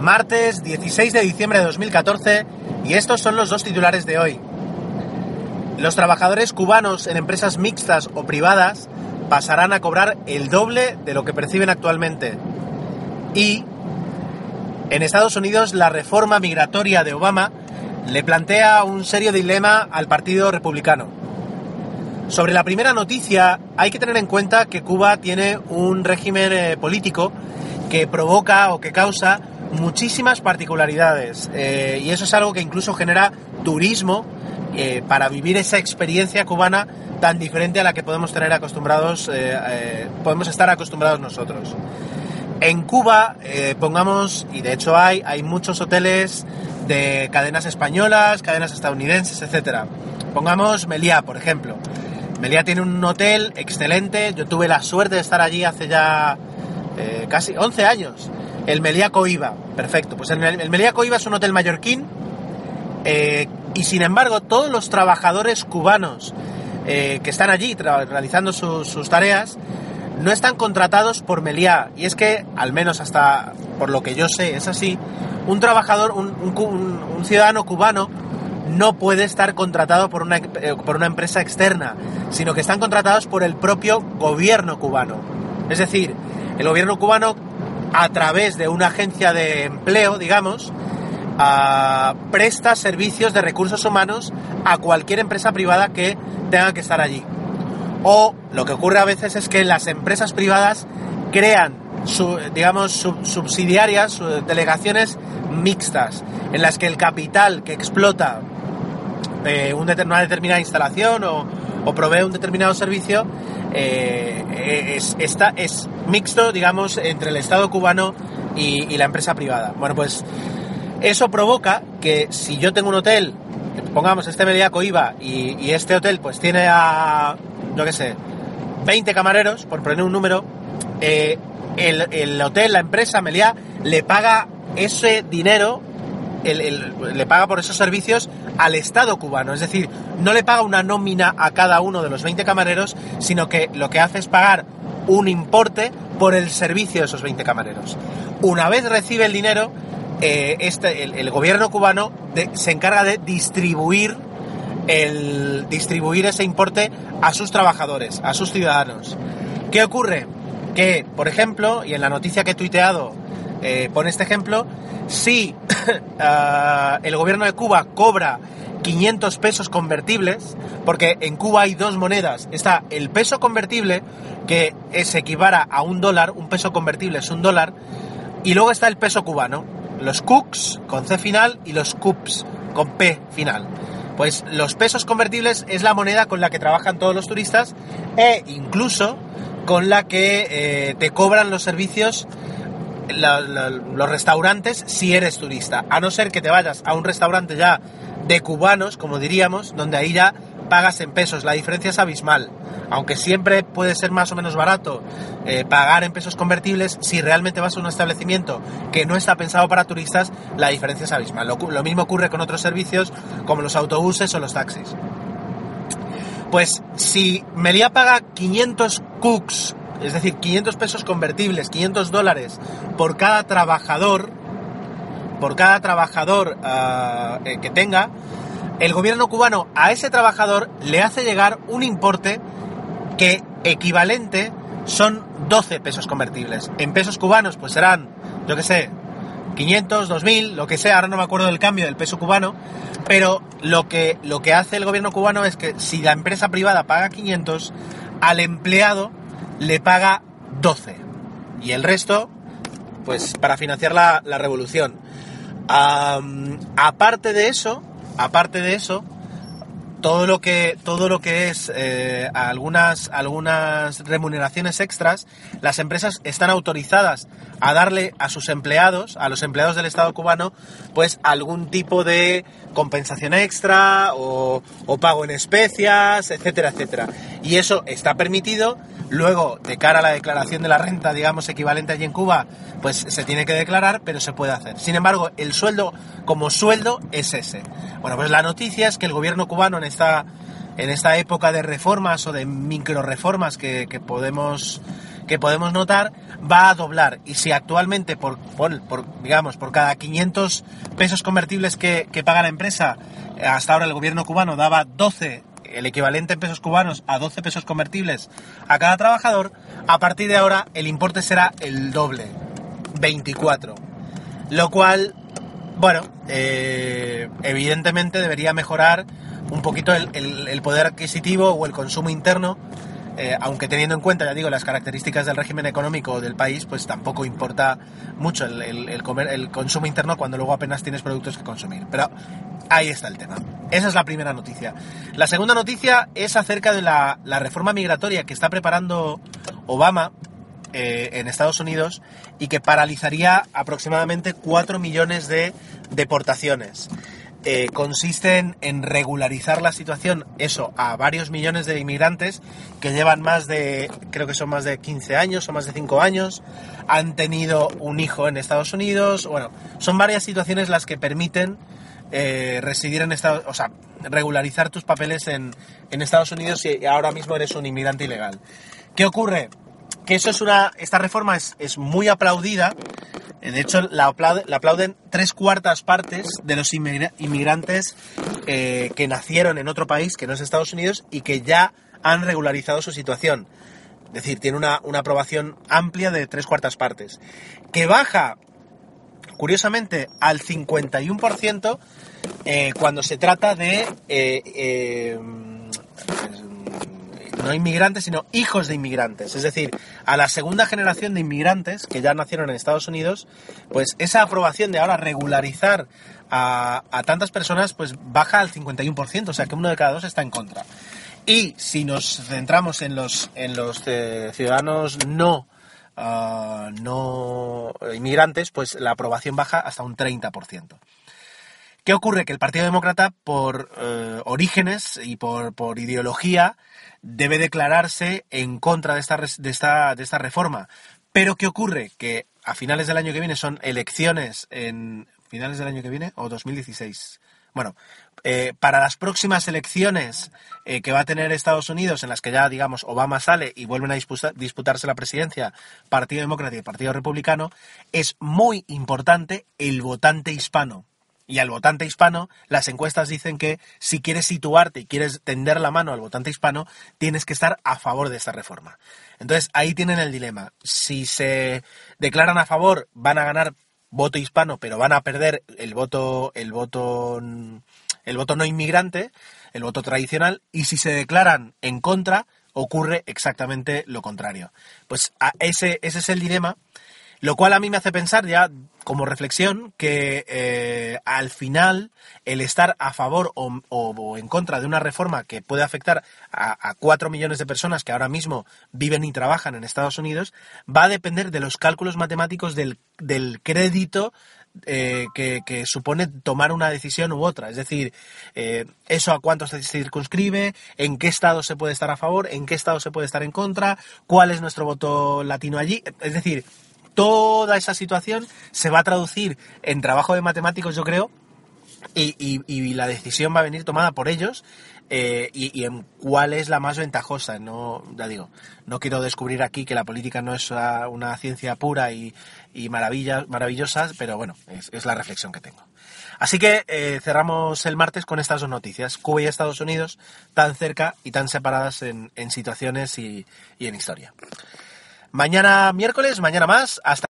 martes 16 de diciembre de 2014 y estos son los dos titulares de hoy. Los trabajadores cubanos en empresas mixtas o privadas pasarán a cobrar el doble de lo que perciben actualmente. Y en Estados Unidos la reforma migratoria de Obama le plantea un serio dilema al Partido Republicano. Sobre la primera noticia, hay que tener en cuenta que Cuba tiene un régimen eh, político que provoca o que causa muchísimas particularidades. Eh, y eso es algo que incluso genera turismo eh, para vivir esa experiencia cubana tan diferente a la que podemos tener acostumbrados, podemos estar acostumbrados nosotros. En Cuba, pongamos, y de hecho hay, hay muchos hoteles de cadenas españolas, cadenas estadounidenses, etcétera. Pongamos Meliá, por ejemplo. Meliá tiene un hotel excelente. Yo tuve la suerte de estar allí hace ya eh, casi 11 años. El Meliá Coiba, perfecto. Pues el, el Meliá Coiba es un hotel mallorquín. Eh, y sin embargo, todos los trabajadores cubanos eh, que están allí realizando sus tareas no están contratados por Meliá. Y es que, al menos hasta por lo que yo sé, es así. Un trabajador, un, un ciudadano cubano no puede estar contratado por una, eh, por una empresa externa, sino que están contratados por el propio gobierno cubano. Es decir, el gobierno cubano, a través de una agencia de empleo, digamos, ah, presta servicios de recursos humanos a cualquier empresa privada que tenga que estar allí. O lo que ocurre a veces es que las empresas privadas crean, digamos, subsidiarias, delegaciones mixtas, en las que el capital que explota eh, una determinada instalación o, provee un determinado servicio, eh, es, es mixto, digamos, entre el Estado cubano y, la empresa privada. Bueno, pues eso provoca que si yo tengo un hotel, pongamos este Mediaco IVA, y, este hotel pues tiene a, yo qué sé, 20 camareros, por poner un número, eh, el, el, hotel, la empresa Meliá, le paga ese dinero le paga por esos servicios al Estado cubano. Es decir, no le paga una nómina a cada uno de los 20 camareros, sino que lo que hace es pagar un importe por el servicio de esos 20 camareros. Una vez recibe el dinero, eh, este, el, gobierno cubano se encarga de distribuir, el, distribuir ese importe a sus trabajadores, a sus ciudadanos. ¿Qué ocurre? Que, por ejemplo, y en la noticia que he tuiteado eh, pone este ejemplo, si ah, el gobierno de Cuba cobra 500 pesos convertibles, porque en Cuba hay dos monedas, está el peso convertible, que se equivara a un dólar, un peso convertible es un dólar, y luego está el peso cubano, los CUCs con C final y los CUPs con P final. Pues los pesos convertibles es la moneda con la que trabajan todos los turistas e incluso con la que eh, te cobran los servicios los restaurantes si eres turista. A no ser que te vayas a un restaurante ya de cubanos, como diríamos, donde ahí ya pagas en pesos. La diferencia es abismal. Aunque siempre puede ser más o menos barato eh, pagar en pesos convertibles, si realmente vas a un establecimiento que no está pensado para turistas, la diferencia es abismal. Lo, mismo ocurre con otros servicios como los autobuses o los taxis. Pues si Melia paga 500 cooks es decir, 500 pesos convertibles, 500 dólares por cada trabajador, por cada trabajador ah, eh, que tenga, el gobierno cubano a ese trabajador le hace llegar un importe que equivalente son 12 pesos convertibles. En pesos cubanos pues serán, yo qué sé, 500, 2000, lo que sea, ahora no me acuerdo del cambio del peso cubano, pero lo que, lo que hace el gobierno cubano es que si la empresa privada paga 500, al empleado le paga 12. Y el resto, pues para financiar la, revolución. aparte de eso, aparte de eso, todo lo que todo lo que es eh, algunas algunas remuneraciones extras las empresas están autorizadas a darle a sus empleados a los empleados del estado cubano pues algún tipo de compensación extra o, pago en especias etcétera etcétera y eso está permitido Luego, de cara a la declaración de la renta, digamos, equivalente allí en Cuba, pues se tiene que declarar, pero se puede hacer. Sin embargo, el sueldo como sueldo es ese. Bueno, pues la noticia es que el gobierno cubano en esta, en esta época de reformas o de micro reformas que, podemos que podemos notar va a doblar. Y si actualmente, por, digamos, por cada 500 pesos convertibles que, que paga la empresa, hasta ahora el gobierno cubano daba 12 el equivalente en pesos cubanos a 12 pesos convertibles a cada trabajador, a partir de ahora el importe será el doble, 24. Lo cual, bueno, eh, evidentemente debería mejorar un poquito el, poder adquisitivo o el consumo interno, eh, aunque teniendo en cuenta, ya digo, las características del régimen económico del país, pues tampoco importa mucho el, comer, el consumo interno cuando luego apenas tienes productos que consumir. Pero ahí está el tema. Esa es la primera noticia. La segunda noticia es acerca de la, reforma migratoria que está preparando Obama eh, en Estados Unidos y que paralizaría aproximadamente 4 millones de deportaciones. Eh, consisten en regularizar la situación, eso, a varios millones de inmigrantes que llevan más de, creo que son más de 15 años o más de 5 años, han tenido un hijo en Estados Unidos, bueno, son varias situaciones las que permiten eh, residir en Estados o sea, regularizar tus papeles en, en Estados Unidos si ahora mismo eres un inmigrante ilegal. ¿Qué ocurre? Que eso es una, esta reforma es, es muy aplaudida, de hecho, la, aplauden tres cuartas partes de los inmigrantes eh, que nacieron en otro país que no es Estados Unidos y que ya han regularizado su situación. Es decir, tiene una, aprobación amplia de tres cuartas partes. Que baja, curiosamente, al 51% eh, cuando se trata de eh, no inmigrantes, sino hijos de inmigrantes. Es decir, a la segunda generación de inmigrantes que ya nacieron en Estados Unidos, pues esa aprobación de ahora regularizar a, tantas personas, pues baja al 51%, o sea que uno de cada dos está en contra. Y si nos centramos en los, en los eh, ciudadanos no, ah, no inmigrantes, pues la aprobación baja hasta un 30%. ¿Qué ocurre? Que el Partido Demócrata, por eh, orígenes y por, por, ideología, debe declararse en contra de esta, de, esta, de esta reforma. Pero ¿qué ocurre? Que a finales del año que viene son elecciones en... ¿Finales del año que viene o 2016? Bueno, eh, para las próximas elecciones eh, que va a tener Estados Unidos, en las que ya, digamos, Obama sale y vuelven a disputarse la presidencia, Partido Demócrata y Partido Republicano, es muy importante el votante hispano. Y al votante hispano, las encuestas dicen que si quieres situarte y quieres tender la mano al votante hispano, tienes que estar a favor de esta reforma. Entonces ahí tienen el dilema. Si se declaran a favor, van a ganar voto hispano, pero van a perder el voto, el voto, el voto no inmigrante, el voto tradicional, y si se declaran en contra, ocurre exactamente lo contrario. Pues ese, ese es el dilema lo cual a mí me hace pensar ya como reflexión que eh, al final el estar a favor o, en contra de una reforma que puede afectar a, cuatro millones de personas que ahora mismo viven y trabajan en Estados Unidos va a depender de los cálculos matemáticos del, crédito eh, que, supone tomar una decisión u otra. Es decir, eh, eso a cuánto se circunscribe, en qué estado se puede estar a favor, en qué estado se puede estar en contra, cuál es nuestro voto latino allí. Es decir, toda esa situación se va a traducir en trabajo de matemáticos, yo creo, y, la decisión va a venir tomada por ellos eh, y, en cuál es la más ventajosa. No, ya digo, no quiero descubrir aquí que la política no es una, ciencia pura y, maravillosa, pero bueno, es, la reflexión que tengo. Así que eh, cerramos el martes con estas dos noticias. Cuba y Estados Unidos tan cerca y tan separadas en, situaciones y, y en historia. Mañana miércoles, mañana más, hasta